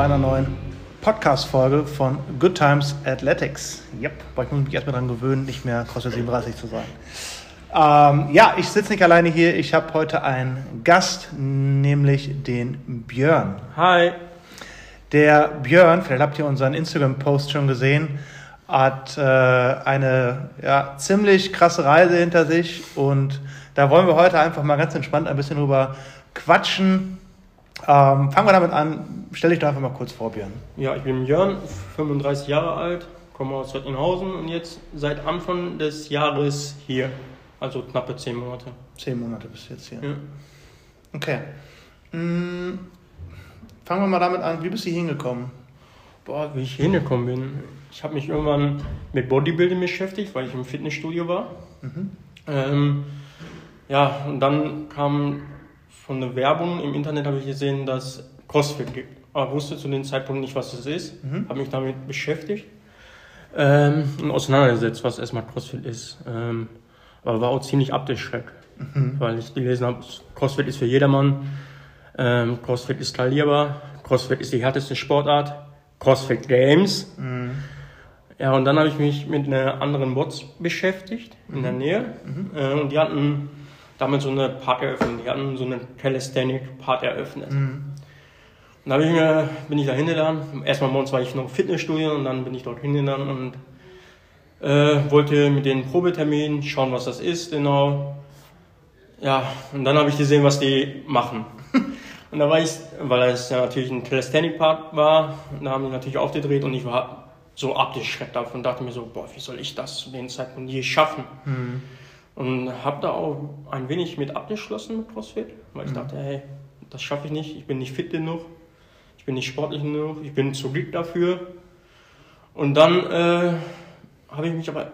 einer neuen Podcast-Folge von Good Times Athletics. Yep, aber ich muss mich erstmal daran gewöhnen, nicht mehr CrossFit 37 zu sein. Ähm, ja, ich sitze nicht alleine hier. Ich habe heute einen Gast, nämlich den Björn. Hi. Der Björn, vielleicht habt ihr unseren Instagram-Post schon gesehen, hat äh, eine ja, ziemlich krasse Reise hinter sich und da wollen wir heute einfach mal ganz entspannt ein bisschen drüber quatschen. Ähm, fangen wir damit an. Stell dich doch einfach mal kurz vor, Björn. Ja, ich bin Björn, 35 Jahre alt, komme aus Rettlinghausen und jetzt seit Anfang des Jahres hier. Also knappe 10 Monate. Zehn Monate bis jetzt hier. Ja. Okay. Hm, fangen wir mal damit an. Wie bist du hier hingekommen? Boah, wie ich hingekommen bin. Ich habe mich irgendwann mit Bodybuilding beschäftigt, weil ich im Fitnessstudio war. Mhm. Ähm, ja, und dann kam von der Werbung im Internet habe ich gesehen, dass CrossFit gibt. Aber wusste zu dem Zeitpunkt nicht, was das ist. Mhm. Habe mich damit beschäftigt ähm, und auseinandergesetzt, was erstmal CrossFit ist. Ähm, aber war auch ziemlich abgeschreckt, mhm. weil ich gelesen habe, CrossFit ist für jedermann. Ähm, CrossFit ist skalierbar. CrossFit ist die härteste Sportart. CrossFit Games. Mhm. Ja, und dann habe ich mich mit einer anderen Bots beschäftigt in der mhm. Nähe. Mhm. Äh, und die hatten damit so eine Part eröffnet. Die hatten so eine Calisthenic-Part eröffnet. Mhm. Und dann ich mir, bin ich da hingegangen. Erstmal morgens war ich noch Fitnessstudio und dann bin ich dort hingegangen und äh, wollte mit den Probetermin schauen, was das ist, genau. Ja, und dann habe ich gesehen, was die machen. und da war ich, weil es ja natürlich ein Calisthenic-Part war, da haben die natürlich aufgedreht und ich war so abgeschreckt davon und dachte mir so, boah, wie soll ich das zu dem Zeitpunkt je schaffen? Mhm. Und habe da auch ein wenig mit abgeschlossen mit CrossFit, weil ich mhm. dachte, hey, das schaffe ich nicht, ich bin nicht fit genug, ich bin nicht sportlich genug, ich bin zu dick dafür. Und dann äh, habe ich mich aber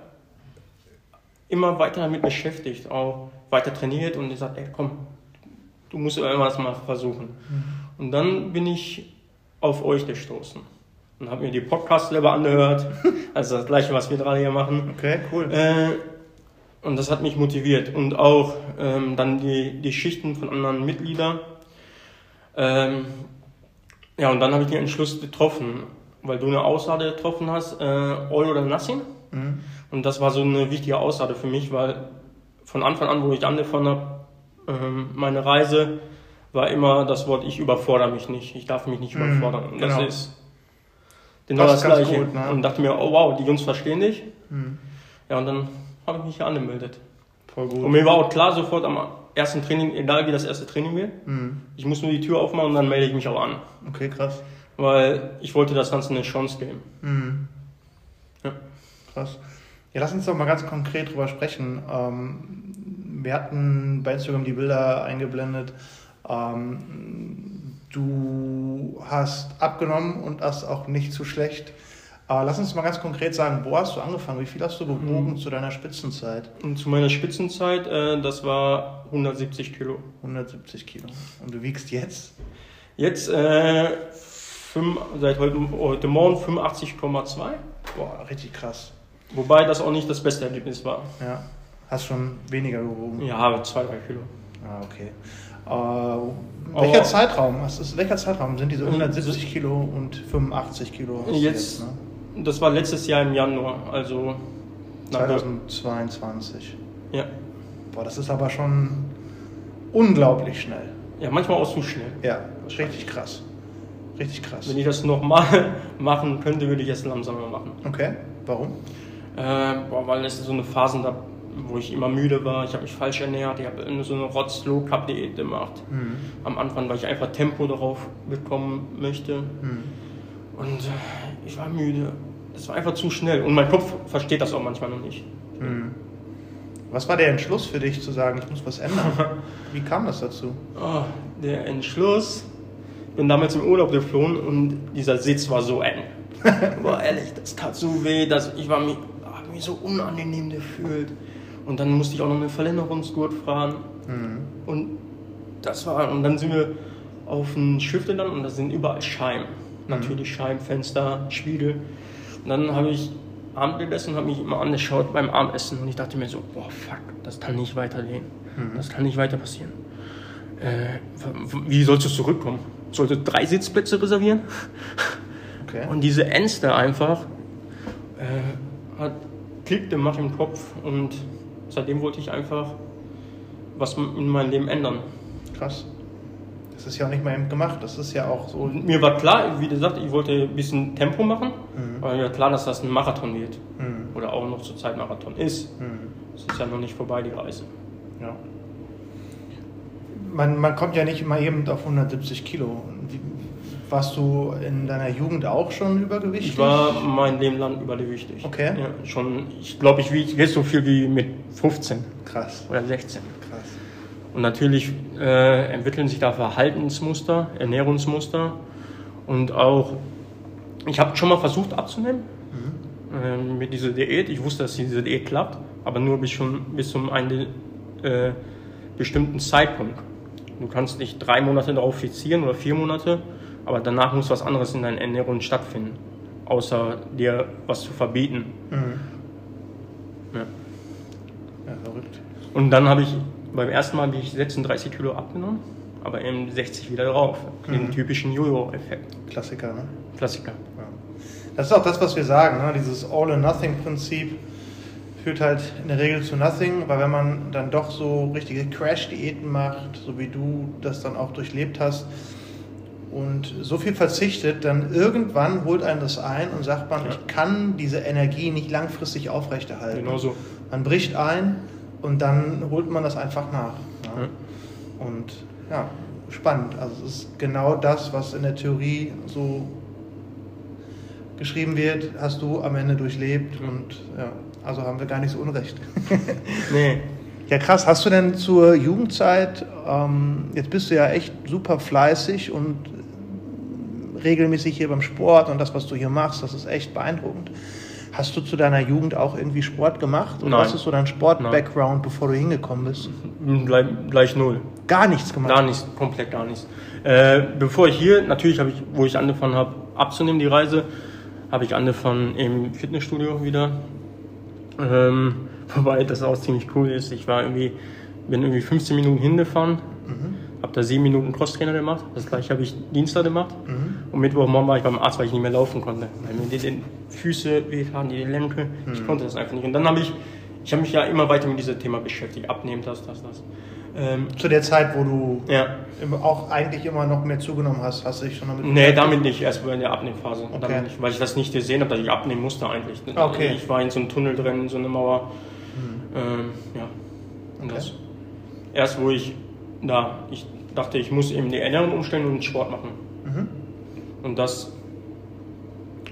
immer weiter damit beschäftigt, auch weiter trainiert und gesagt, ey, komm, du musst irgendwas mal versuchen. Mhm. Und dann bin ich auf euch gestoßen und habe mir die Podcasts selber angehört, also das gleiche, was wir gerade hier machen. Okay, cool. Äh, und das hat mich motiviert. Und auch ähm, dann die, die Schichten von anderen Mitgliedern. Ähm, ja, und dann habe ich den Entschluss getroffen, weil du eine Aussage getroffen hast, äh, all oder nothing. Mhm. Und das war so eine wichtige Aussage für mich, weil von Anfang an, wo ich angefangen habe, ähm, meine Reise, war immer das Wort, ich überfordere mich nicht, ich darf mich nicht mhm, überfordern. Und genau. das ist genau das, das Gleiche. Gut, ne? Und dachte mir, oh wow, die Jungs verstehen dich. Mhm. Ja, und dann habe ich mich hier angemeldet. Voll gut. Und mir war auch klar sofort am ersten Training, egal wie das erste Training wird, mhm. ich muss nur die Tür aufmachen und dann melde ich mich auch an. Okay, krass. Weil ich wollte das Ganze eine Chance geben. Mhm. Ja. Krass. Ja, lass uns doch mal ganz konkret drüber sprechen. Ähm, wir hatten bei Instagram die Bilder eingeblendet. Ähm, du hast abgenommen und das auch nicht zu schlecht. Aber lass uns mal ganz konkret sagen, wo hast du angefangen? Wie viel hast du gewogen mhm. zu deiner Spitzenzeit? Und zu meiner Spitzenzeit, äh, das war 170 Kilo. 170 Kilo. Und du wiegst jetzt? Jetzt äh, fünf, seit heute, heute Morgen 85,2. Boah, richtig krass. Wobei das auch nicht das beste Ergebnis war. Ja. Hast schon weniger gewogen? Ja, zwei, drei Kilo. Ah, okay. Äh, welcher Zeitraum? Was ist, welcher Zeitraum sind diese 170 Kilo und 85 Kilo? Jetzt, jetzt ne? Das war letztes Jahr im Januar, also 2022. Ja. Boah, das ist aber schon unglaublich schnell. Ja, manchmal auch zu schnell. Ja, richtig krass. Richtig krass. Wenn ich das nochmal machen könnte, würde ich es langsamer machen. Okay, warum? Äh, boah, weil es so eine Phase da, wo ich immer müde war. Ich habe mich falsch ernährt. Ich habe so eine Rotz-Low-Cup-Diät gemacht. Mhm. Am Anfang, weil ich einfach Tempo darauf bekommen möchte. Mhm. Und äh, ich war müde. Es war einfach zu schnell. Und mein Kopf versteht das auch manchmal noch nicht. Mhm. Was war der Entschluss für dich zu sagen, ich muss was ändern? Wie kam das dazu? Oh, der Entschluss. Ich bin damals im Urlaub geflohen und dieser Sitz war so eng. Boah, ehrlich, das tat so weh, dass ich war mich, hab mich so unangenehm gefühlt. Und dann musste ich auch noch eine Verlängerungsgurt fahren. Mhm. Und das war, und dann sind wir auf ein Schiff gelandet und da sind überall Scheiben. Mhm. Natürlich Scheiben, Fenster, Spiegel. Und dann habe ich Abend gegessen und habe mich immer angeschaut beim Abendessen und ich dachte mir so, boah, fuck, das kann nicht weitergehen. Mhm. Das kann nicht weiter passieren. Äh, wie sollst du zurückkommen? sollte drei Sitzplätze reservieren. Okay. Und diese Enste einfach äh, hat Klick gemacht im Kopf und seitdem wollte ich einfach was in meinem Leben ändern. Krass. Das ist ja auch nicht mal eben gemacht, das ist ja auch so. Mir war klar, wie gesagt, ich wollte ein bisschen Tempo machen, mhm. Aber mir war klar, dass das ein Marathon wird. Mhm. Oder auch noch zur Zeit Marathon ist. Mhm. Es ist ja noch nicht vorbei, die Reise. Ja. Man, man kommt ja nicht mal eben auf 170 Kilo. Wie, warst du in deiner Jugend auch schon übergewichtig? Ich war mein Leben lang übergewichtig. Okay. Ja, schon, ich glaube, ich wiege so viel wie mit 15. Krass. Oder 16. Krass. Und natürlich äh, entwickeln sich da Verhaltensmuster, Ernährungsmuster und auch, ich habe schon mal versucht abzunehmen mhm. äh, mit dieser Diät. Ich wusste, dass diese Diät klappt, aber nur bis, schon, bis zum einen äh, bestimmten Zeitpunkt. Du kannst nicht drei Monate darauf fixieren oder vier Monate aber danach muss was anderes in deiner Ernährung stattfinden, außer dir was zu verbieten. Mhm. Ja. ja, verrückt. Und dann habe ich beim ersten Mal ich 36 Kilo abgenommen, aber eben 60 wieder drauf. Den mhm. typischen Jojo-Effekt. Klassiker, ne? Klassiker. Das ist auch das, was wir sagen, ne? dieses All-or-Nothing-Prinzip führt halt in der Regel zu Nothing, weil wenn man dann doch so richtige Crash-Diäten macht, so wie du das dann auch durchlebt hast, und so viel verzichtet, dann irgendwann holt einen das ein und sagt man, ja. ich kann diese Energie nicht langfristig aufrechterhalten. Genau so. Man bricht ein und dann holt man das einfach nach. Ja. Ja. Und ja, spannend. Also es ist genau das, was in der Theorie so geschrieben wird, hast du am Ende durchlebt und ja, also haben wir gar nicht so unrecht. nee. Ja, krass. Hast du denn zur Jugendzeit, ähm, jetzt bist du ja echt super fleißig und regelmäßig hier beim Sport und das, was du hier machst, das ist echt beeindruckend. Hast du zu deiner Jugend auch irgendwie Sport gemacht? Oder Nein. was ist so dein Sport-Background, bevor du hingekommen bist? Gleich, gleich, null. Gar nichts gemacht? Gar nichts, komplett gar nichts. Äh, bevor ich hier, natürlich habe ich, wo ich angefangen habe abzunehmen, die Reise, habe ich angefangen im Fitnessstudio wieder. Ähm, wobei das auch ziemlich cool ist. Ich war irgendwie, bin irgendwie 15 Minuten hingefahren. Mhm habe da sieben Minuten Crosstrainer gemacht. Das gleiche habe ich Dienstag gemacht. Mhm. Und Mittwochmorgen war ich beim Arzt, weil ich nicht mehr laufen konnte. Weil mir die, die Füße wehtaten, die Lenke. Mhm. Ich konnte das einfach nicht. Und dann habe ich, ich habe mich ja immer weiter mit diesem Thema beschäftigt. Abnehmen, das, das, das. Ähm, Zu der Zeit, wo du ja. auch eigentlich immer noch mehr zugenommen hast, hast du dich schon damit Nee, damit nicht, erst in der Abnehmphase. Okay. Nicht, weil ich das nicht gesehen habe, dass ich abnehmen musste eigentlich. Okay. Ich war in so einem Tunnel drin, in so einer Mauer. Mhm. Ähm, ja. Und okay. das. Erst wo ich da, ich dachte, ich muss eben die Ernährung umstellen und Sport machen. Mhm. Und das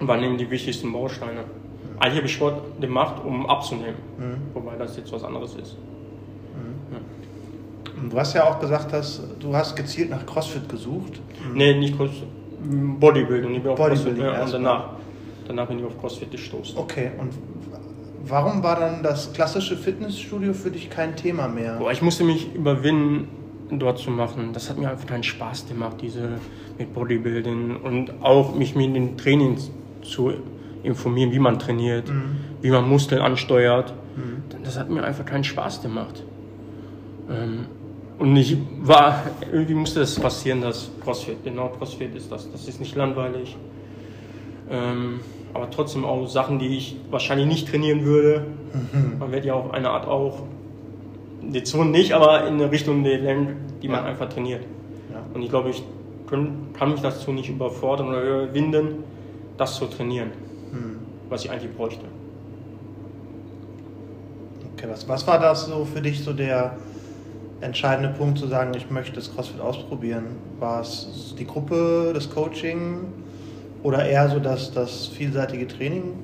waren eben die wichtigsten Bausteine. Mhm. Eigentlich habe ich Sport gemacht, um abzunehmen, mhm. wobei das jetzt was anderes ist. Du hast ja auch gesagt, dass du hast gezielt nach CrossFit gesucht. Nee, nicht CrossFit, Bodybuilding. Ich bin auf Bodybuilding CrossFit, ja, und danach, danach bin ich auf CrossFit gestoßen. Okay, und warum war dann das klassische Fitnessstudio für dich kein Thema mehr? Boah, ich musste mich überwinden, dort zu machen. Das hat mir einfach keinen Spaß gemacht, diese mit Bodybuilding und auch mich mit den Trainings zu informieren, wie man trainiert, mhm. wie man Muskeln ansteuert. Mhm. Das hat mir einfach keinen Spaß gemacht. Ähm, und ich war, irgendwie musste das passieren, dass CrossFit, genau CrossFit ist das. Das ist nicht langweilig. Ähm, aber trotzdem auch Sachen, die ich wahrscheinlich nicht trainieren würde. Mhm. Man wird ja auf eine Art auch die Zone nicht, aber in eine Richtung, die, die man ja. einfach trainiert. Ja. Und ich glaube, ich können, kann mich dazu nicht überfordern oder überwinden, das zu trainieren, hm. was ich eigentlich bräuchte. Okay, was, was war das so für dich so der entscheidende Punkt zu sagen, ich möchte das CrossFit ausprobieren? War es die Gruppe, das Coaching oder eher so das, das vielseitige Training?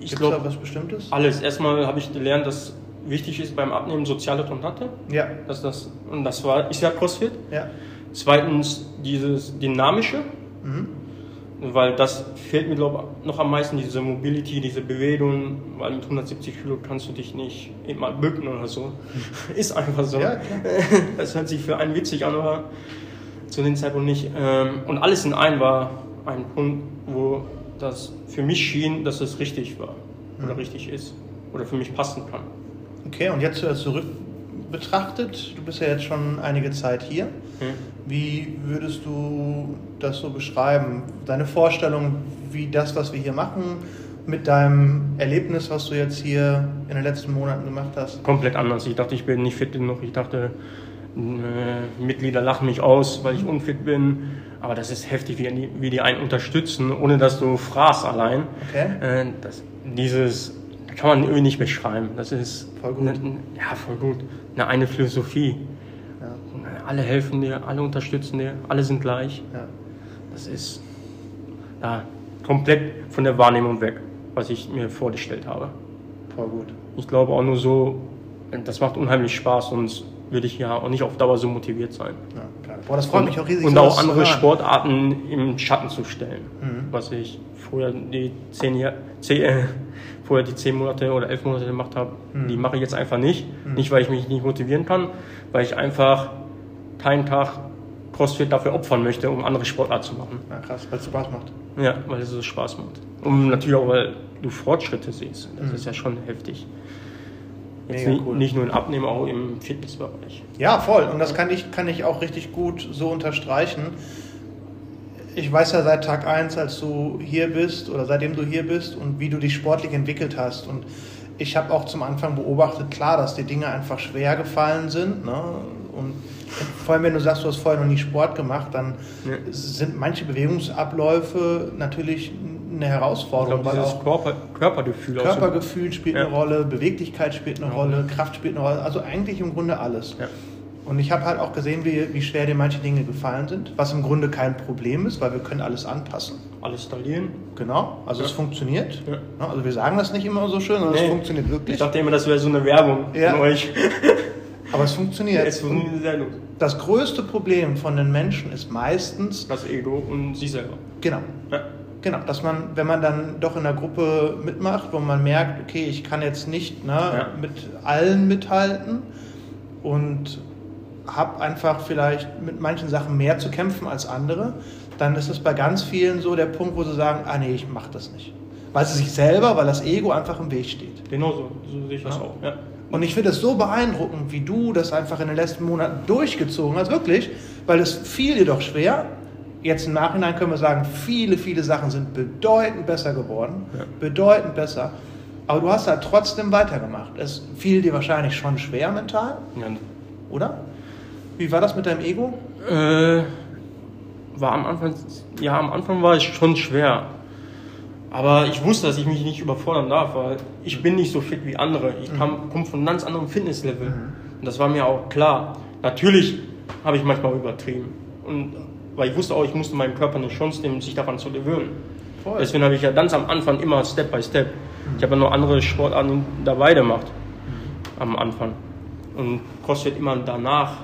Ich glaube, was Bestimmtes? Alles. Erstmal habe ich gelernt, dass wichtig ist beim Abnehmen soziale Kontakte. Ja. Das, das, und das war, ist ja CrossFit. Ja. Zweitens dieses Dynamische. Mhm. Weil das fehlt mir, glaube ich, noch am meisten, diese Mobility, diese Bewegung, weil mit 170 Kilo kannst du dich nicht mal bücken oder so. ist einfach so. Ja, das hört sich für einen witzig an, aber zu dem Zeitpunkt nicht. Ähm, und alles in einem war ein Punkt, wo das für mich schien, dass es richtig war oder mhm. richtig ist oder für mich passen kann. Okay, und jetzt zurückblickend betrachtet, du bist ja jetzt schon einige Zeit hier, hm. wie würdest du das so beschreiben? Deine Vorstellung, wie das, was wir hier machen, mit deinem Erlebnis, was du jetzt hier in den letzten Monaten gemacht hast? Komplett anders. Ich dachte, ich bin nicht fit genug. Ich dachte, äh, Mitglieder lachen mich aus, weil ich unfit bin. Aber das ist heftig, wie die, wie die einen unterstützen, ohne dass du fragst allein. Okay. Äh, das, dieses kann man irgendwie nicht beschreiben. Das ist voll gut. Eine, ja, voll gut. Eine, eine Philosophie. Ja. Alle helfen dir, alle unterstützen dir, alle sind gleich. Ja. Das ist ja, komplett von der Wahrnehmung weg, was ich mir vorgestellt habe. Voll gut. Ich glaube auch nur so, das macht unheimlich Spaß, sonst würde ich ja auch nicht auf Dauer so motiviert sein. Ja, Boah, das freut und, mich auch riesig. Und auch andere Sportarten im Schatten zu stellen, mhm. was ich vorher die zehn Jahre, zehn, äh, vorher die zehn Monate oder elf Monate gemacht habe, mhm. die mache ich jetzt einfach nicht. Mhm. Nicht, weil ich mich nicht motivieren kann, weil ich einfach keinen Tag CrossFit dafür opfern möchte, um andere Sportarten zu machen. Ja, krass, weil es Spaß macht. Ja, weil es so Spaß macht. Und natürlich auch, weil du Fortschritte siehst. Das mhm. ist ja schon heftig. Jetzt nicht, cool. nicht nur im Abnehmen, auch im Fitnessbereich. Ja, voll. Und das kann ich, kann ich auch richtig gut so unterstreichen ich weiß ja seit Tag 1, als du hier bist oder seitdem du hier bist und wie du dich sportlich entwickelt hast. Und ich habe auch zum Anfang beobachtet, klar, dass die Dinge einfach schwer gefallen sind. Ne? Und vor allem, wenn du sagst, du hast vorher noch nie Sport gemacht, dann ja. sind manche Bewegungsabläufe natürlich eine Herausforderung. Ich glaube, dieses Körper, Körpergefühl. Körpergefühl spielt ja. eine Rolle, Beweglichkeit spielt eine ja. Rolle, Kraft spielt eine Rolle. Also eigentlich im Grunde alles. Ja. Und ich habe halt auch gesehen, wie, wie schwer dir manche Dinge gefallen sind, was im Grunde kein Problem ist, weil wir können alles anpassen. Alles installieren. Genau, also ja. es funktioniert. Ja. Also wir sagen das nicht immer so schön, sondern nee. es funktioniert wirklich. Ich dachte immer, das wäre so eine Werbung ja. von euch. Aber es funktioniert. es funktioniert sehr gut. Das größte Problem von den Menschen ist meistens... Das Ego und sie selber. Genau. Ja. Genau, dass man, wenn man dann doch in der Gruppe mitmacht, wo man merkt, okay, ich kann jetzt nicht ne, ja. mit allen mithalten und habe einfach vielleicht mit manchen Sachen mehr zu kämpfen als andere, dann ist es bei ganz vielen so der Punkt, wo sie sagen, ah nee, ich mache das nicht. Weil sie sich selber, weil das Ego einfach im Weg steht. Genau so, so sehe ich das ja. auch. Ja. Und ich finde es so beeindruckend, wie du das einfach in den letzten Monaten durchgezogen hast, wirklich, weil es fiel dir doch schwer. Jetzt im Nachhinein können wir sagen, viele, viele Sachen sind bedeutend besser geworden, ja. bedeutend besser. Aber du hast da trotzdem weitergemacht. Es fiel dir wahrscheinlich schon schwer mental, ja. oder? Wie war das mit deinem Ego? Äh, war am Anfang, ja, am Anfang war es schon schwer. Aber ich wusste, dass ich mich nicht überfordern darf, weil ich bin nicht so fit wie andere. Ich mhm. komme von einem ganz anderem Fitnesslevel. Mhm. Und das war mir auch klar. Natürlich habe ich manchmal übertrieben. Und, weil ich wusste auch, ich musste meinem Körper eine Chance nehmen, sich daran zu gewöhnen. Voll. Deswegen habe ich ja ganz am Anfang immer Step by Step. Mhm. Ich habe ja noch andere Sportarten dabei gemacht. Mhm. Am Anfang. Und CrossFit immer danach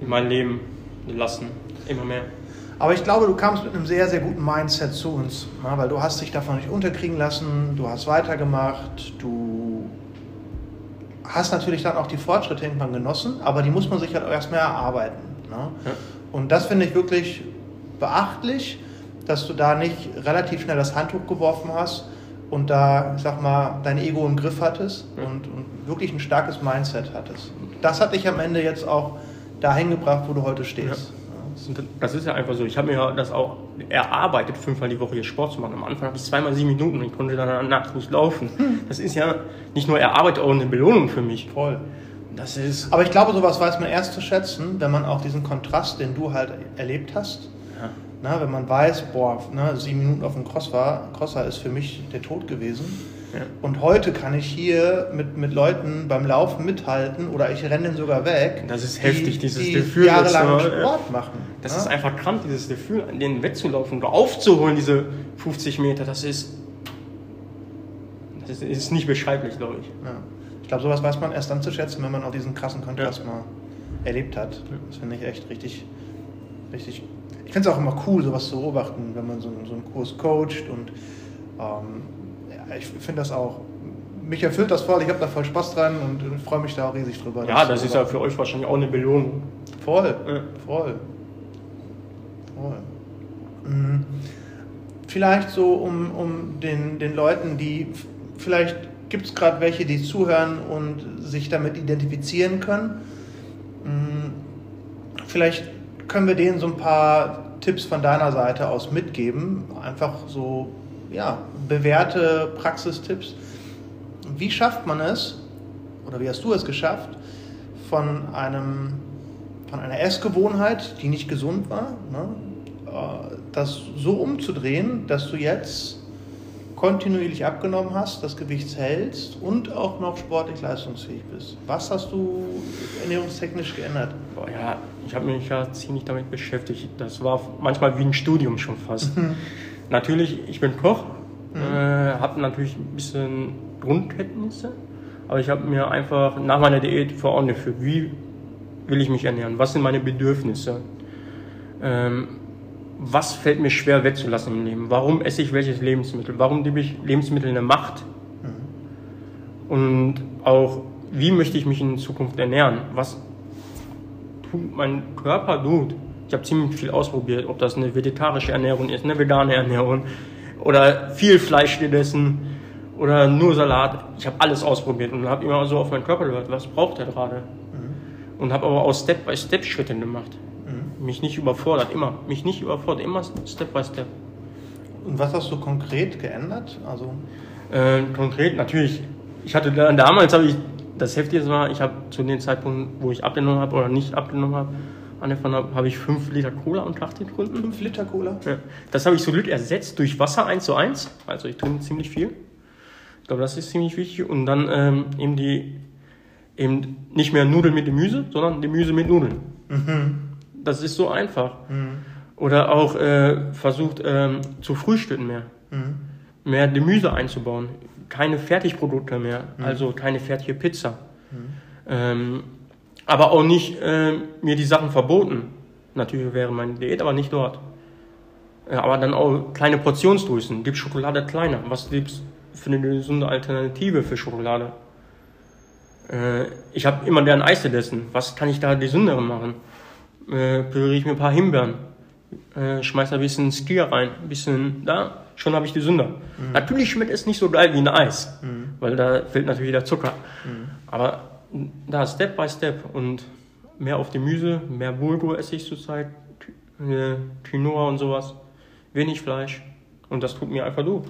in mein Leben lassen. Immer mehr. Aber ich glaube, du kamst mit einem sehr, sehr guten Mindset zu uns, weil du hast dich davon nicht unterkriegen lassen, du hast weitergemacht, du hast natürlich dann auch die Fortschritte irgendwann genossen, aber die muss man sich halt erstmal erarbeiten. Ne? Ja. Und das finde ich wirklich beachtlich, dass du da nicht relativ schnell das Handtuch geworfen hast und da, ich sag mal, dein Ego im Griff hattest ja. und, und wirklich ein starkes Mindset hattest. Das hat dich am Ende jetzt auch dahin gebracht, wo du heute stehst. Ja. Das ist ja einfach so. Ich habe mir das auch erarbeitet, fünfmal die Woche hier Sport zu machen. Am Anfang habe ich zweimal sieben Minuten und ich konnte dann nachts laufen. Hm. Das ist ja nicht nur erarbeitet, auch eine Belohnung für mich. Voll. Das ist Aber ich glaube, sowas weiß man erst zu schätzen, wenn man auch diesen Kontrast, den du halt erlebt hast, ja. na, wenn man weiß, boah, ne, sieben Minuten auf dem Cross war, Crosser ist für mich der Tod gewesen ja. Und heute kann ich hier mit, mit Leuten beim Laufen mithalten oder ich renne den sogar weg. Das ist heftig, die, dieses die Gefühl. Jahrelang das, Sport machen. Das ja? ist einfach krank, dieses Gefühl, an den wegzulaufen oder aufzuholen, diese 50 Meter. Das ist, das ist nicht beschreiblich, glaube ich. Ja. Ich glaube, sowas weiß man erst dann zu schätzen, wenn man auch diesen krassen Kontrast mal erlebt hat. Das finde ich echt richtig, richtig. Ich finde es auch immer cool, sowas zu beobachten, wenn man so, so einen Kurs coacht und ähm, ich finde das auch. Mich erfüllt das voll, ich habe da voll Spaß dran und freue mich da auch riesig drüber. Ja, das ist ja für euch wahrscheinlich auch eine Belohnung. Voll, ja. voll. Voll. Mhm. Vielleicht so, um, um den, den Leuten, die vielleicht gibt es gerade welche, die zuhören und sich damit identifizieren können. Hm, vielleicht können wir denen so ein paar Tipps von deiner Seite aus mitgeben. Einfach so, ja, bewährte Praxistipps. Wie schafft man es, oder wie hast du es geschafft, von einem von einer Essgewohnheit, die nicht gesund war, ne, äh, das so umzudrehen, dass du jetzt kontinuierlich abgenommen hast, das Gewicht hältst und auch noch sportlich leistungsfähig bist. Was hast du ernährungstechnisch geändert? Ja, ich habe mich ja ziemlich damit beschäftigt. Das war manchmal wie ein Studium schon fast. Mhm. Natürlich, ich bin Koch, mhm. äh, habe natürlich ein bisschen Grundkenntnisse, aber ich habe mir einfach nach meiner Diät vor Augen geführt, wie will ich mich ernähren, was sind meine Bedürfnisse. Ähm, was fällt mir schwer wegzulassen im Leben? Warum esse ich welches Lebensmittel? Warum gebe ich Lebensmittel eine Macht? Mhm. Und auch, wie möchte ich mich in Zukunft ernähren? Was tut mein Körper gut? Ich habe ziemlich viel ausprobiert, ob das eine vegetarische Ernährung ist, eine vegane Ernährung oder viel Fleisch gegessen oder nur Salat. Ich habe alles ausprobiert und habe immer so auf meinen Körper gehört, was braucht er gerade? Mhm. Und habe aber auch Step-by-Step Schritte gemacht mich nicht überfordert, immer. Mich nicht überfordert, immer Step by Step. Und was hast du konkret geändert? Also äh, konkret natürlich. Ich hatte da, damals habe ich das Heftige war, ich habe zu dem Zeitpunkt, wo ich abgenommen habe oder nicht abgenommen habe, angefangen habe, habe ich 5 Liter Cola am Tag getrunken. 5 Liter Cola? Ja. Das habe ich zum Glück ersetzt durch Wasser 1 zu 1. Also ich trinke ziemlich viel. Ich glaube, das ist ziemlich wichtig. Und dann ähm, eben die eben nicht mehr Nudeln mit Gemüse, sondern Gemüse mit Nudeln. Mhm. Das ist so einfach. Mhm. Oder auch äh, versucht ähm, zu frühstücken mehr. Mhm. Mehr Gemüse einzubauen. Keine Fertigprodukte mehr, mhm. also keine fertige Pizza. Mhm. Ähm, aber auch nicht äh, mir die Sachen verboten. Natürlich wäre meine Diät, aber nicht dort. Ja, aber dann auch kleine Portionsgrößen. Gibt Schokolade kleiner? Was gibt's für eine gesunde Alternative für Schokolade? Äh, ich habe immer gern Eis gegessen. Was kann ich da gesündere machen? Äh, püriere ich mir ein paar Himbeeren, äh, schmeiß ein bisschen Stier rein, ein bisschen da, schon habe ich die Sünder. Mhm. Natürlich schmeckt es nicht so geil wie ein Eis, mhm. weil da fehlt natürlich der Zucker. Mhm. Aber da Step by Step und mehr auf Gemüse, mehr Bulgur esse ich zurzeit, äh, Quinoa und sowas, wenig Fleisch und das tut mir einfach gut.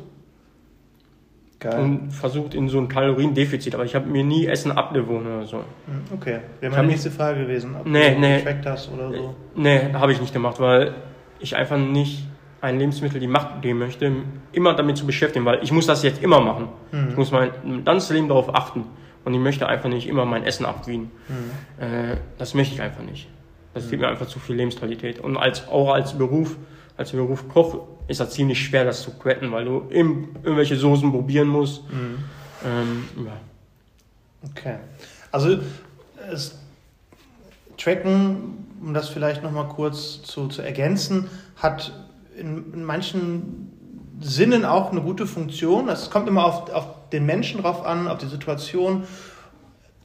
Geil. und versucht in so ein Kaloriendefizit, aber ich habe mir nie Essen abgewohnt oder so. Hm, okay, wäre meine nächste Frage gewesen, ob nee, du nee, getrackt hast oder so. Nee, habe ich nicht gemacht, weil ich einfach nicht ein Lebensmittel die Macht geben möchte, immer damit zu beschäftigen, weil ich muss das jetzt immer machen. Mhm. Ich muss mein ganzes Leben darauf achten und ich möchte einfach nicht immer mein Essen abwiegen. Mhm. Äh, das möchte ich einfach nicht. Das mhm. gibt mir einfach zu viel Lebensqualität. Und als, auch als Beruf, als Beruf Koch ist das ziemlich schwer, das zu quetten, weil du im, irgendwelche Soßen probieren musst. Mhm. Ähm, ja. Okay. Also es, Tracken, um das vielleicht nochmal kurz zu, zu ergänzen, hat in, in, manchen Sinnen auch eine gute Funktion. Es kommt immer auf, auf den Menschen drauf an, auf die Situation.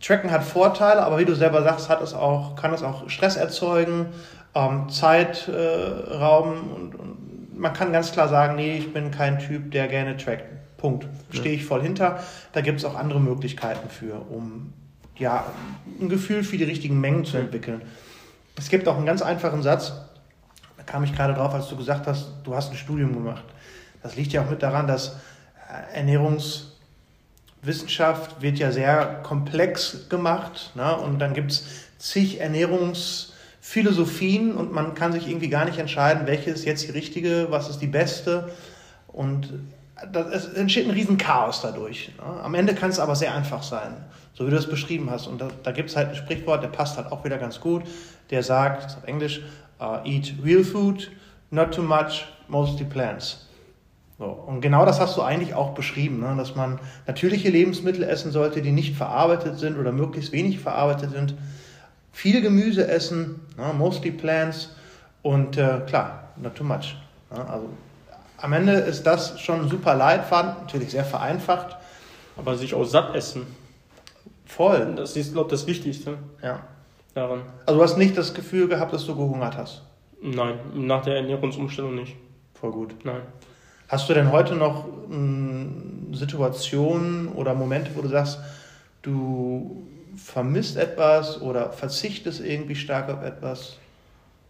Tracken hat Vorteile, aber wie du selber sagst, hat es auch, kann es auch Stress erzeugen, ähm, Zeit äh, und, und, man kann ganz klar sagen, nee, ich bin kein Typ, der gerne trackt. Punkt. Stehe ich voll hinter. Da gibt es auch andere Möglichkeiten für, um ja, ein Gefühl für die richtigen Mengen zu entwickeln. Es gibt auch einen ganz einfachen Satz, da kam ich gerade drauf, als du gesagt hast, du hast ein Studium gemacht. Das liegt ja auch mit daran, dass äh, Ernährungswissenschaft wird ja sehr komplex gemacht ne? und dann gibt es zig Ernährungs- Philosophien und man kann sich irgendwie gar nicht entscheiden, welche ist jetzt die richtige, was ist die beste. Und es entsteht ein riesen Chaos dadurch. Ne? Am Ende kann es aber sehr einfach sein, so wie du es beschrieben hast. Und da, da gibt es halt ein Sprichwort, der passt halt auch wieder ganz gut. Der sagt, auf Englisch, uh, eat real food, not too much, mostly plants. So, und genau das hast du eigentlich auch beschrieben, ne? dass man natürliche Lebensmittel essen sollte, die nicht verarbeitet sind oder möglichst wenig verarbeitet sind viel Gemüse essen, ne, mostly plants und äh, klar, not too much. Ne, also am Ende ist das schon ein super Leitfaden, natürlich sehr vereinfacht. Aber sich auch satt essen. Voll. Das ist, glaube ich, das Wichtigste. Ja. Daran. Also du hast nicht das Gefühl gehabt, dass du gehungert hast? Nein, nach der Ernährungsumstellung nicht. Voll gut. Nein. Hast du denn heute noch mh, Situationen oder Momente, wo du sagst, du vermisst etwas oder verzichtest irgendwie stark auf etwas?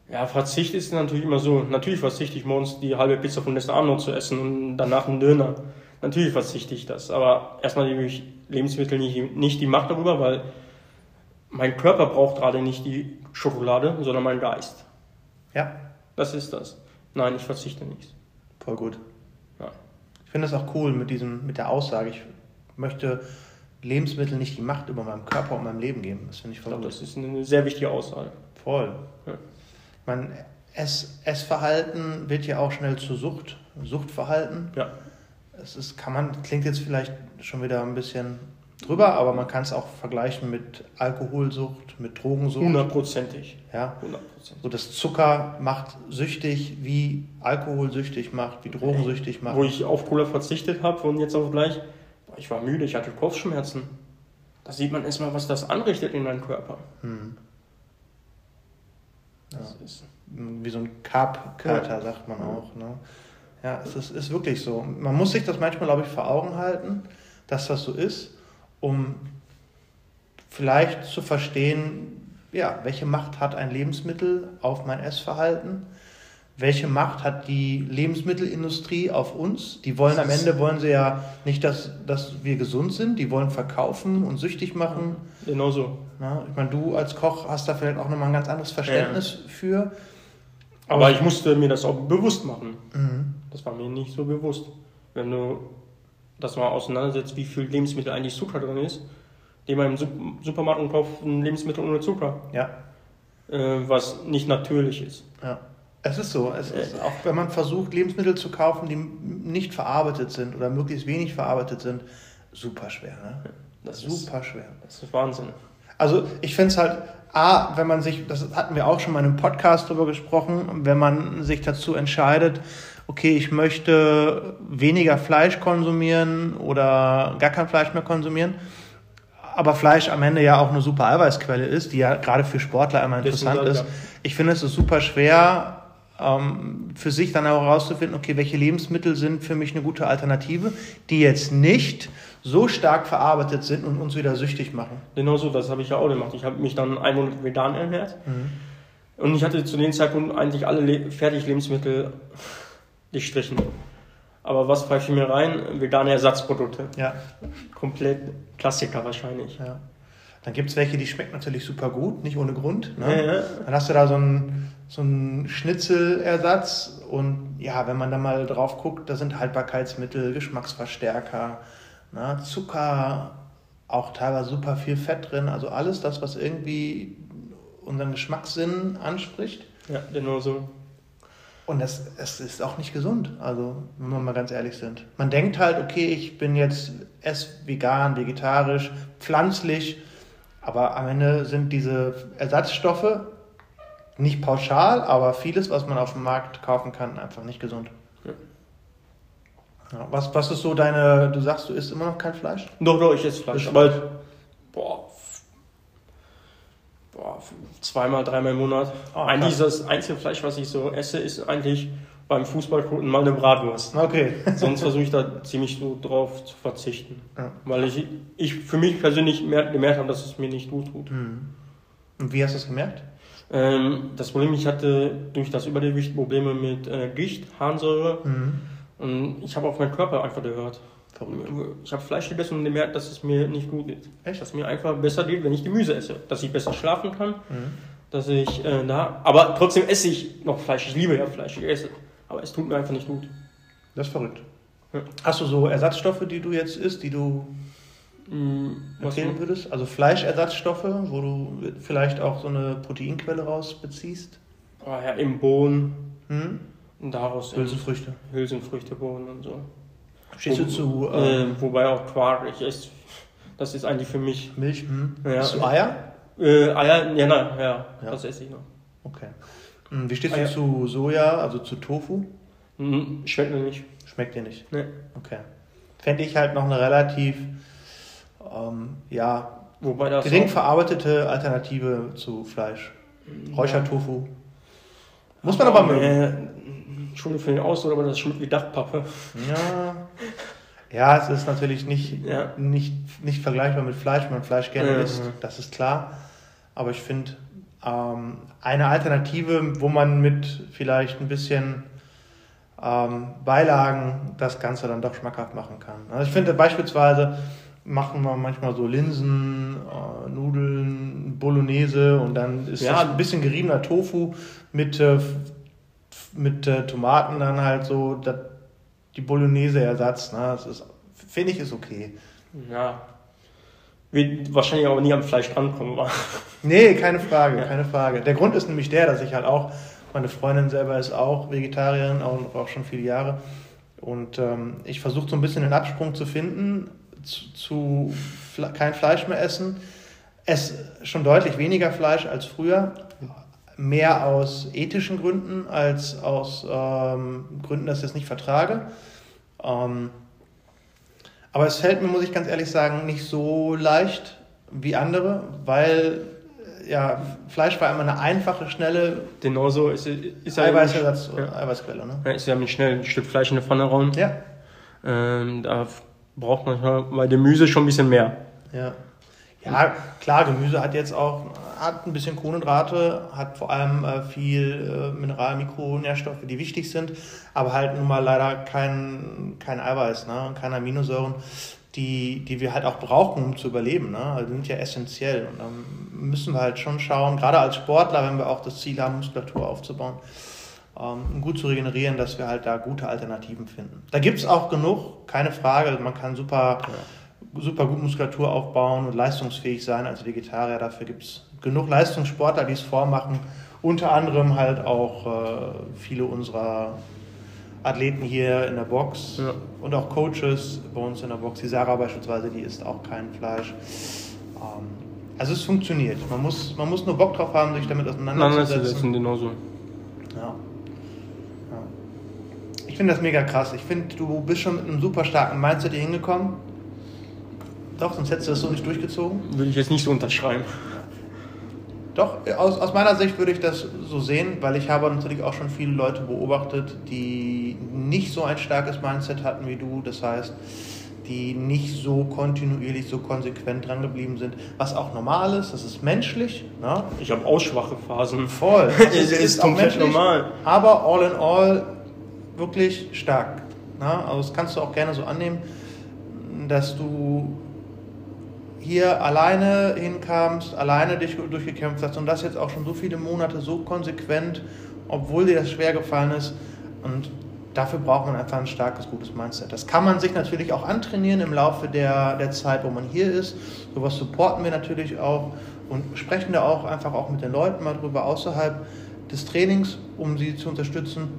Ja, Verzicht ist natürlich immer so. Natürlich verzichte ich morgens die halbe Pizza von Arno zu essen und danach einen Döner. Natürlich verzichte ich das. Aber erstmal nehme ich Lebensmittel nicht, nicht die Macht darüber, weil mein Körper braucht gerade nicht die Schokolade, sondern mein Geist. Ja. Das ist das. Nein, ich verzichte nicht. Voll gut. Ja. Ich finde es auch cool mit, diesem, mit der Aussage, ich möchte Lebensmittel nicht die Macht über meinem Körper und meinem Leben geben. Das finde ich voll ich glaube, gut. Das ist eine sehr wichtige Aussage. Voll. Ja. Man, Ess, Essverhalten wird ja auch schnell zu Sucht, Suchtverhalten. Ja. Es ist, kann man, klingt jetzt vielleicht schon wieder ein bisschen drüber, aber man kann es auch vergleichen mit Alkoholsucht, mit Drogensucht. Hundertprozentig. Ja. Hundertprozentig. So das Zucker macht süchtig, wie Alkohol süchtig macht, wie Drogen süchtig macht. Wo ich auf Cola verzichtet habe und jetzt auf gleich, ich war müde, ich hatte Kopfschmerzen. Da sieht man erstmal, was das anrichtet in deinem Körper. Hm. Das ja. ist wie so ein Carb-Kater, ja. sagt man auch. Ne? Ja, es ist, ist wirklich so. Man muss sich das manchmal, glaube ich, vor Augen halten, dass das so ist um vielleicht zu verstehen, ja, welche Macht hat ein Lebensmittel auf mein Essverhalten? Welche Macht hat die Lebensmittelindustrie auf uns? Die wollen am Ende wollen sie ja nicht, dass, dass wir gesund sind, die wollen verkaufen und süchtig machen. Genau so. Ja, ich meine, du als Koch hast da vielleicht auch nochmal ein ganz anderes Verständnis ja. für. Aber ich musste mir das auch bewusst machen. Mhm. Das war mir nicht so bewusst. Wenn du dass man auseinandersetzt, wie viel Lebensmittel eigentlich Zucker drin ist. Die man im Supermarkt und kauft ein Lebensmittel ohne Zucker. Ja. Äh, was nicht natürlich ist. Ja. Es ist so. Es ist, auch wenn man versucht, Lebensmittel zu kaufen, die nicht verarbeitet sind oder möglichst wenig verarbeitet sind, super schwer. Ne? Das super ist, schwer. Das ist Wahnsinn. Also ich finde es halt, A, wenn man sich, das hatten wir auch schon mal in einem Podcast darüber gesprochen, wenn man sich dazu entscheidet, okay, ich möchte weniger Fleisch konsumieren oder gar kein Fleisch mehr konsumieren, aber Fleisch am Ende ja auch eine super Eiweißquelle ist, die ja gerade für Sportler immer interessant ist. Ich finde es ist super schwer, für sich dann auch herauszufinden, okay, welche Lebensmittel sind für mich eine gute Alternative, die jetzt nicht so stark verarbeitet sind und uns wieder süchtig machen. Genau so, das habe ich ja auch gemacht. Ich habe mich dann einen Monat vegan ernährt mhm. und ich hatte zu dem Zeitpunkt eigentlich alle Le Fertiglebensmittel gestrichen. Aber was pfeife ich mir rein? Vegane Ersatzprodukte. Ja. Komplett Klassiker wahrscheinlich. Ja. Dann gibt es welche, die schmecken natürlich super gut, nicht ohne Grund. Ne? Ja. Dann hast du da so einen, so einen Schnitzelersatz und ja, wenn man da mal drauf guckt, da sind Haltbarkeitsmittel, Geschmacksverstärker, ne? Zucker, auch teilweise super viel Fett drin. Also alles das, was irgendwie unseren Geschmackssinn anspricht. Ja, genau so. Und das, es ist auch nicht gesund, also wenn wir mal ganz ehrlich sind. Man denkt halt, okay, ich bin jetzt ess vegan, vegetarisch, pflanzlich, aber am Ende sind diese Ersatzstoffe nicht pauschal, aber vieles, was man auf dem Markt kaufen kann, einfach nicht gesund. Ja. Ja, was, was ist so deine, du sagst, du isst immer noch kein Fleisch? Doch, doch, ich esse Fleisch. Aber, boah, boah, zweimal, dreimal im Monat. Oh, eigentlich ist das einzige Fleisch, was ich so esse, ist eigentlich beim Fußball gucken mal eine Bratwurst. Okay. Sonst versuche ich da ziemlich so drauf zu verzichten. Ja. Weil ich, ich für mich persönlich gemerkt habe, dass es mir nicht gut tut. Mhm. Und wie hast du es gemerkt? Ähm, das Problem, ich hatte durch das Übergewicht Probleme mit äh, Gicht, Harnsäure. Mhm. Und ich habe auf meinen Körper einfach gehört. Ich habe Fleisch gegessen und gemerkt, dass es mir nicht gut geht. Echt? Dass es mir einfach besser geht, wenn ich Gemüse esse. Dass ich besser schlafen kann. Mhm. Dass ich äh, da. Aber trotzdem esse ich noch Fleisch. Ich liebe ja Fleisch. Ich esse. Aber es tut mir einfach nicht gut. Das ist verrückt. Ja. Hast du so Ersatzstoffe, die du jetzt isst, die du mhm, empfehlen würdest? Also Fleischersatzstoffe, wo du vielleicht auch so eine Proteinquelle rausbeziehst? Oh, ja, im Bohnen. Mhm. Und daraus Hülsenfrüchte. Hülsenfrüchte, Bohnen und so. Stehst du zu. Äh, wobei auch Quark, ich esse, das ist eigentlich für mich. Milch? Hm. Ja. Hast du Eier? Äh, Eier, ja, nein, ja, ja, das esse ich noch. Okay. Hm, wie stehst du zu Soja, also zu Tofu? Hm, schmeckt mir nicht. Schmeckt dir nicht? Nee. Okay. Fände ich halt noch eine relativ, ähm, ja, Wobei das gering verarbeitete Alternative zu Fleisch. Räuchertofu. Muss man aber mögen. Entschuldigung für den Ausdruck, aber das schmeckt wie Dachpappe. Ja. Ja, es ist natürlich nicht, ja. nicht, nicht vergleichbar mit Fleisch, wenn man Fleisch gerne ja, isst, das ist klar. Aber ich finde, ähm, eine Alternative, wo man mit vielleicht ein bisschen ähm, Beilagen das Ganze dann doch schmackhaft machen kann. Also ich finde beispielsweise machen wir manchmal so Linsen, äh, Nudeln, Bolognese und dann ist ja. das ein bisschen geriebener Tofu mit, äh, mit äh, Tomaten dann halt so das, die Bolognese-Ersatz. Ne? Das ist, finde ich, ist okay. Ja. Wird wahrscheinlich aber nie am Fleisch drankommen. nee, keine Frage, ja. keine Frage. Der Grund ist nämlich der, dass ich halt auch, meine Freundin selber ist auch Vegetarierin, auch, auch schon viele Jahre. Und ähm, ich versuche so ein bisschen den Absprung zu finden, zu, zu kein Fleisch mehr essen. Esse schon deutlich weniger Fleisch als früher. Mehr aus ethischen Gründen als aus ähm, Gründen, dass ich es nicht vertrage. Ähm, aber es fällt mir, muss ich ganz ehrlich sagen, nicht so leicht wie andere, weil ja, Fleisch war immer eine einfache, schnelle Genauso ist, ist Eiweißersatz ja. Eiweißquelle. Ne? Ja, ist ja mit schnell ein Stück Fleisch in der Pfanne rauen. Ja. Ähm, da braucht man bei Gemüse schon ein bisschen mehr. Ja. Ja, klar, Gemüse hat jetzt auch hat ein bisschen Kohlenhydrate, hat vor allem äh, viel äh, Mineral, Mikronährstoffe, die wichtig sind, aber halt nun mal leider kein, kein Eiweiß, ne, keine Aminosäuren, die, die wir halt auch brauchen, um zu überleben. Ne? Also die sind ja essentiell. Und dann müssen wir halt schon schauen, gerade als Sportler, wenn wir auch das Ziel haben, Muskulatur aufzubauen, ähm, gut zu regenerieren, dass wir halt da gute Alternativen finden. Da gibt es auch genug, keine Frage. Man kann super, ja. super gut Muskulatur aufbauen und leistungsfähig sein als Vegetarier. Dafür gibt es genug Leistungssportler, die es vormachen. Unter anderem halt auch äh, viele unserer Athleten hier in der Box ja. und auch Coaches bei uns in der Box. Die Sarah beispielsweise, die isst auch kein Fleisch. Ähm, also es funktioniert. Man muss, man muss nur Bock drauf haben, sich damit auseinanderzusetzen. genauso. Ja. Ich finde das mega krass. Ich finde, du bist schon mit einem super starken Mindset hier hingekommen. Doch, sonst hättest du das so nicht durchgezogen. Würde ich jetzt nicht so unterschreiben. Doch, aus, aus meiner Sicht würde ich das so sehen, weil ich habe natürlich auch schon viele Leute beobachtet, die nicht so ein starkes Mindset hatten wie du. Das heißt, die nicht so kontinuierlich, so konsequent dran geblieben sind, was auch normal ist, das ist menschlich. Ne? Ich habe ausschwache Phasen. Voll. Das ist, ist komplett normal. Aber all in all wirklich stark. Na? Also das kannst du auch gerne so annehmen, dass du hier alleine hinkamst, alleine dich durchgekämpft hast und das jetzt auch schon so viele Monate so konsequent, obwohl dir das schwer gefallen ist. Und dafür braucht man einfach ein starkes, gutes Mindset. Das kann man sich natürlich auch antrainieren im Laufe der, der Zeit, wo man hier ist. Sowas supporten wir natürlich auch und sprechen da auch einfach auch mit den Leuten mal drüber außerhalb des Trainings, um sie zu unterstützen.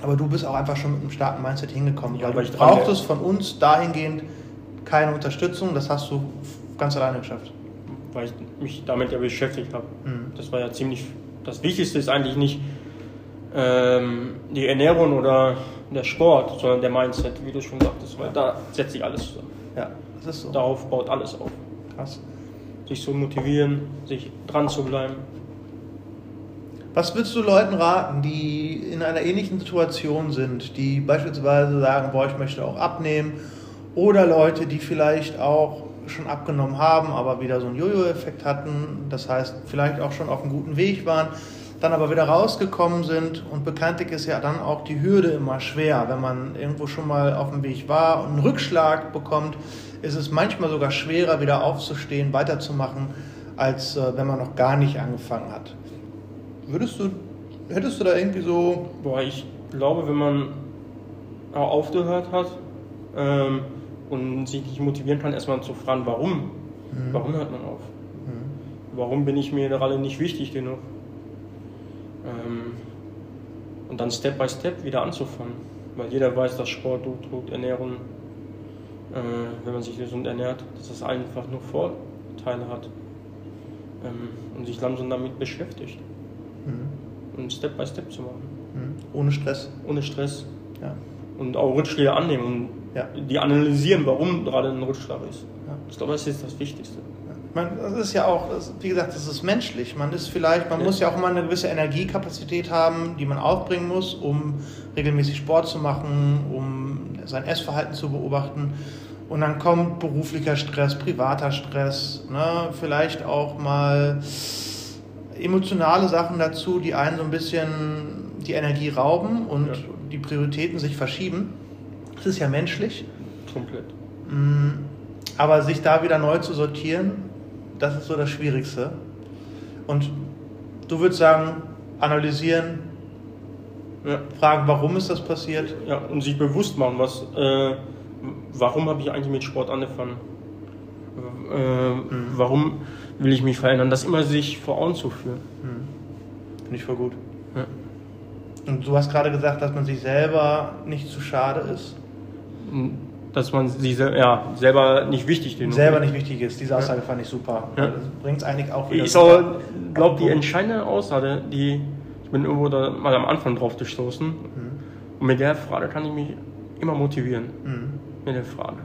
Aber du bist auch einfach schon mit einem starken Mindset hingekommen. Ja, weil du brauchtest von uns dahingehend keine Unterstützung. Das hast du ganz alleine geschafft. Weil ich mich damit ja beschäftigt habe. Mhm. Das war ja ziemlich. Das Wichtigste ist eigentlich nicht ähm, die Ernährung oder der Sport, sondern der Mindset, wie du schon sagtest. Weil da setzt sich alles zusammen. Ja, das ist so. Darauf baut alles auf. Krass. Sich zu motivieren, sich dran zu bleiben. Was würdest du Leuten raten, die in einer ähnlichen Situation sind, die beispielsweise sagen, boah, ich möchte auch abnehmen, oder Leute, die vielleicht auch schon abgenommen haben, aber wieder so einen Jojo-Effekt hatten, das heißt vielleicht auch schon auf einem guten Weg waren, dann aber wieder rausgekommen sind und bekanntlich ist ja dann auch die Hürde immer schwer, wenn man irgendwo schon mal auf dem Weg war und einen Rückschlag bekommt, ist es manchmal sogar schwerer, wieder aufzustehen, weiterzumachen, als äh, wenn man noch gar nicht angefangen hat. Würdest du, hättest du da irgendwie so. Boah, ich glaube, wenn man aufgehört hat ähm, und sich nicht motivieren kann, erstmal zu fragen, warum? Mhm. Warum hört man auf? Mhm. Warum bin ich mir gerade nicht wichtig genug? Ähm, und dann Step by Step wieder anzufangen. Weil jeder weiß, dass Sport, tut, Ernährung, äh, wenn man sich gesund ernährt, dass das einfach nur Vorteile hat. Ähm, und sich langsam damit beschäftigt. Mhm. Und Step by Step zu machen. Mhm. Ohne Stress. Ohne Stress. Ja. Und auch Rückschläge annehmen und ja. die analysieren, warum gerade ein Rückschlag ist. Ja. Ich glaube, das ist das Wichtigste. Man, das ist ja auch, wie gesagt, das ist menschlich. Man ist vielleicht, man ja. muss ja auch immer eine gewisse Energiekapazität haben, die man aufbringen muss, um regelmäßig Sport zu machen, um sein Essverhalten zu beobachten. Und dann kommt beruflicher Stress, privater Stress, ne? vielleicht auch mal emotionale Sachen dazu, die einen so ein bisschen die Energie rauben und ja. die Prioritäten sich verschieben. Das ist ja menschlich. Komplett. Mm, aber sich da wieder neu zu sortieren, das ist so das Schwierigste. Und du würdest sagen, analysieren, ja. fragen, warum ist das passiert? Ja, und sich bewusst machen, was, äh, warum habe ich eigentlich mit Sport angefangen? Äh, mhm. Warum will ich mich verändern? Das immer sich vor Augen zu führen. Mhm. Finde ich voll gut. Ja. Und du hast gerade gesagt, dass man sich selber nicht zu schade ist. Dass man sie ja, selber nicht wichtig ist. Selber nicht wichtig ist. Diese Aussage ja. fand ich super. Ja. Das bringt es eigentlich auch wieder. Ich glaube, die entscheidende Aussage, die ich bin irgendwo da mal am Anfang drauf gestoßen. Mhm. Und mit der Frage kann ich mich immer motivieren. Mhm. Mit der Frage.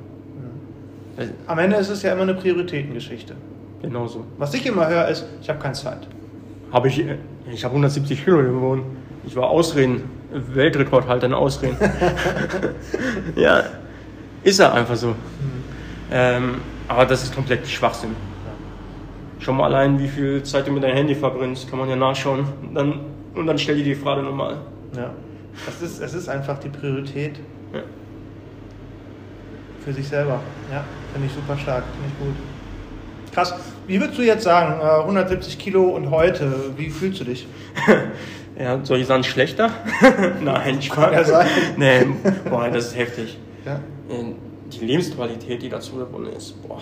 Mhm. Am Ende ist es ja immer eine Prioritätengeschichte. Genauso. Was ich immer höre, ist, ich habe keine Zeit. Habe ich, ich habe 170 Kilo gewohnt. Ich war Ausreden, Weltrekordhalter in Ausreden. ja, ist er einfach so. Mhm. Ähm, aber das ist komplett Schwachsinn. Schau mal allein, wie viel Zeit du mit deinem Handy verbrennst, kann man ja nachschauen. Dann, und dann stell dir die Frage nochmal. Ja. Es ist, es ist einfach die Priorität ja. für sich selber. Ja, finde ich super stark, finde ich gut. Krass. Wie würdest du jetzt sagen, 170 äh, Kilo und heute, wie fühlst du dich? ja, soll ich sagen, schlechter? Nein, Kann ja sein. Nee, boah, das ist heftig. Ja. Äh, die Lebensqualität, die dazu gewonnen ist, boah.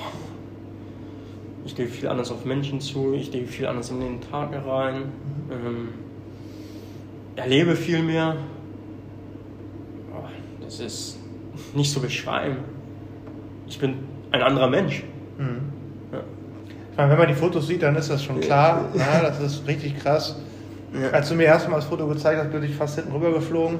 Ich gehe viel anders auf Menschen zu, ich gehe viel anders in den Tag rein, ähm, erlebe viel mehr. Oh, das ist nicht zu beschreiben. Ich bin ein anderer Mensch. Mhm. Ich meine, wenn man die Fotos sieht, dann ist das schon klar. Ja, das ist richtig krass. Ja. Als du mir erstmal das Foto gezeigt hast, bin ich fast hinten rüber geflogen,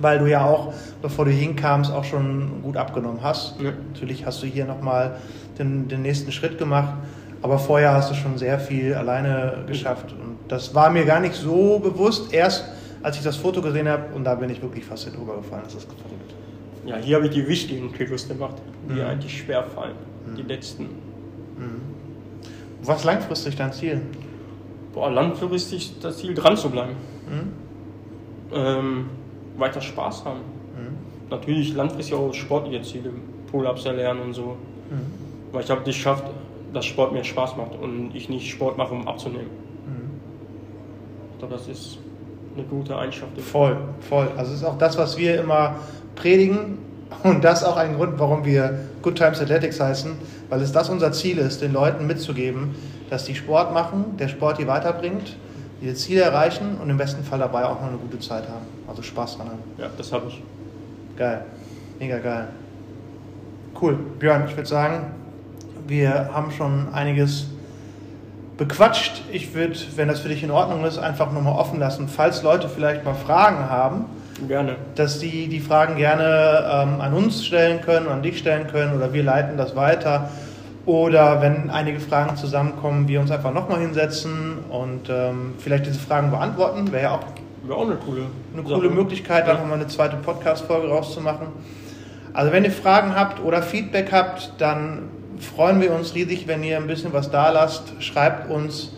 weil du ja auch, bevor du hinkamst, auch schon gut abgenommen hast. Ja. Natürlich hast du hier nochmal den, den nächsten Schritt gemacht, aber vorher hast du schon sehr viel alleine geschafft. Und das war mir gar nicht so bewusst, erst als ich das Foto gesehen habe und da bin ich wirklich fast hinten rüber gefallen. Das ist verrückt. Ja, hier habe ich die wichtigen Kilos gemacht, die mhm. eigentlich schwer fallen, mhm. die letzten. Mhm. Was ist langfristig dein Ziel? Boah, langfristig das Ziel, dran zu bleiben. Mhm. Ähm, weiter Spaß haben. Mhm. Natürlich langfristig auch sportliche Ziele, Pull-Ups erlernen und so. Mhm. Weil ich habe es geschafft, dass Sport mir Spaß macht und ich nicht Sport mache, um abzunehmen. Mhm. Ich glaube, das ist eine gute Eigenschaft. Voll, voll. Also es ist auch das, was wir immer predigen und das ist auch ein Grund, warum wir Good Times Athletics heißen, weil es das unser Ziel ist, den Leuten mitzugeben, dass die Sport machen, der Sport die weiterbringt, die ihr Ziele erreichen und im besten Fall dabei auch noch eine gute Zeit haben. Also Spaß dran haben. Ja, das habe ich. Geil. Mega geil. Cool. Björn, ich würde sagen, wir haben schon einiges bequatscht. Ich würde, wenn das für dich in Ordnung ist, einfach nochmal offen lassen, falls Leute vielleicht mal Fragen haben Gerne. Dass die die Fragen gerne ähm, an uns stellen können, an dich stellen können oder wir leiten das weiter. Oder wenn einige Fragen zusammenkommen, wir uns einfach nochmal hinsetzen und ähm, vielleicht diese Fragen beantworten. Wäre ja auch, Wäre auch eine coole, eine coole Möglichkeit, ja. da nochmal eine zweite Podcast-Folge rauszumachen. Also wenn ihr Fragen habt oder Feedback habt, dann freuen wir uns riesig, wenn ihr ein bisschen was da lasst. Schreibt uns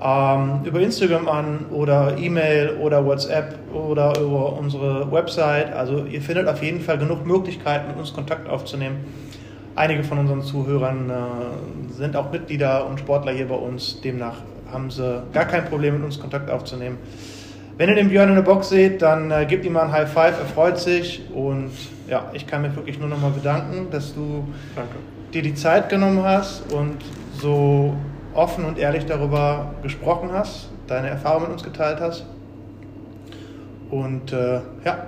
ähm, über Instagram an oder E-Mail oder WhatsApp oder über unsere Website. Also ihr findet auf jeden Fall genug Möglichkeiten, mit uns Kontakt aufzunehmen. Einige von unseren Zuhörern äh, sind auch Mitglieder und Sportler hier bei uns. Demnach haben sie gar kein Problem, mit uns Kontakt aufzunehmen. Wenn ihr den Björn in der Box seht, dann äh, gebt ihm mal ein High Five, er freut sich. Und ja, ich kann mir wirklich nur noch mal bedanken, dass du Danke. dir die Zeit genommen hast und so offen und ehrlich darüber gesprochen hast, deine Erfahrungen mit uns geteilt hast. Und äh, ja,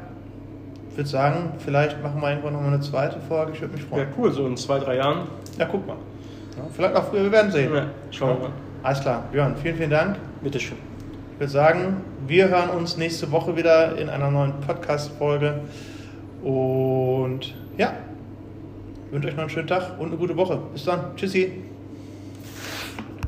würde sagen, vielleicht machen wir irgendwann nochmal eine zweite Folge. Ich würde mich freuen. Ja, cool, so in zwei, drei Jahren. Ja, guck mal. Ja, vielleicht auch früher, wir werden sehen. Ja, schauen wir mal. Alles klar, Björn, vielen, vielen Dank. Bitteschön. Ich würde sagen, wir hören uns nächste Woche wieder in einer neuen Podcast-Folge. Und ja, ich wünsche euch noch einen schönen Tag und eine gute Woche. Bis dann. Tschüssi.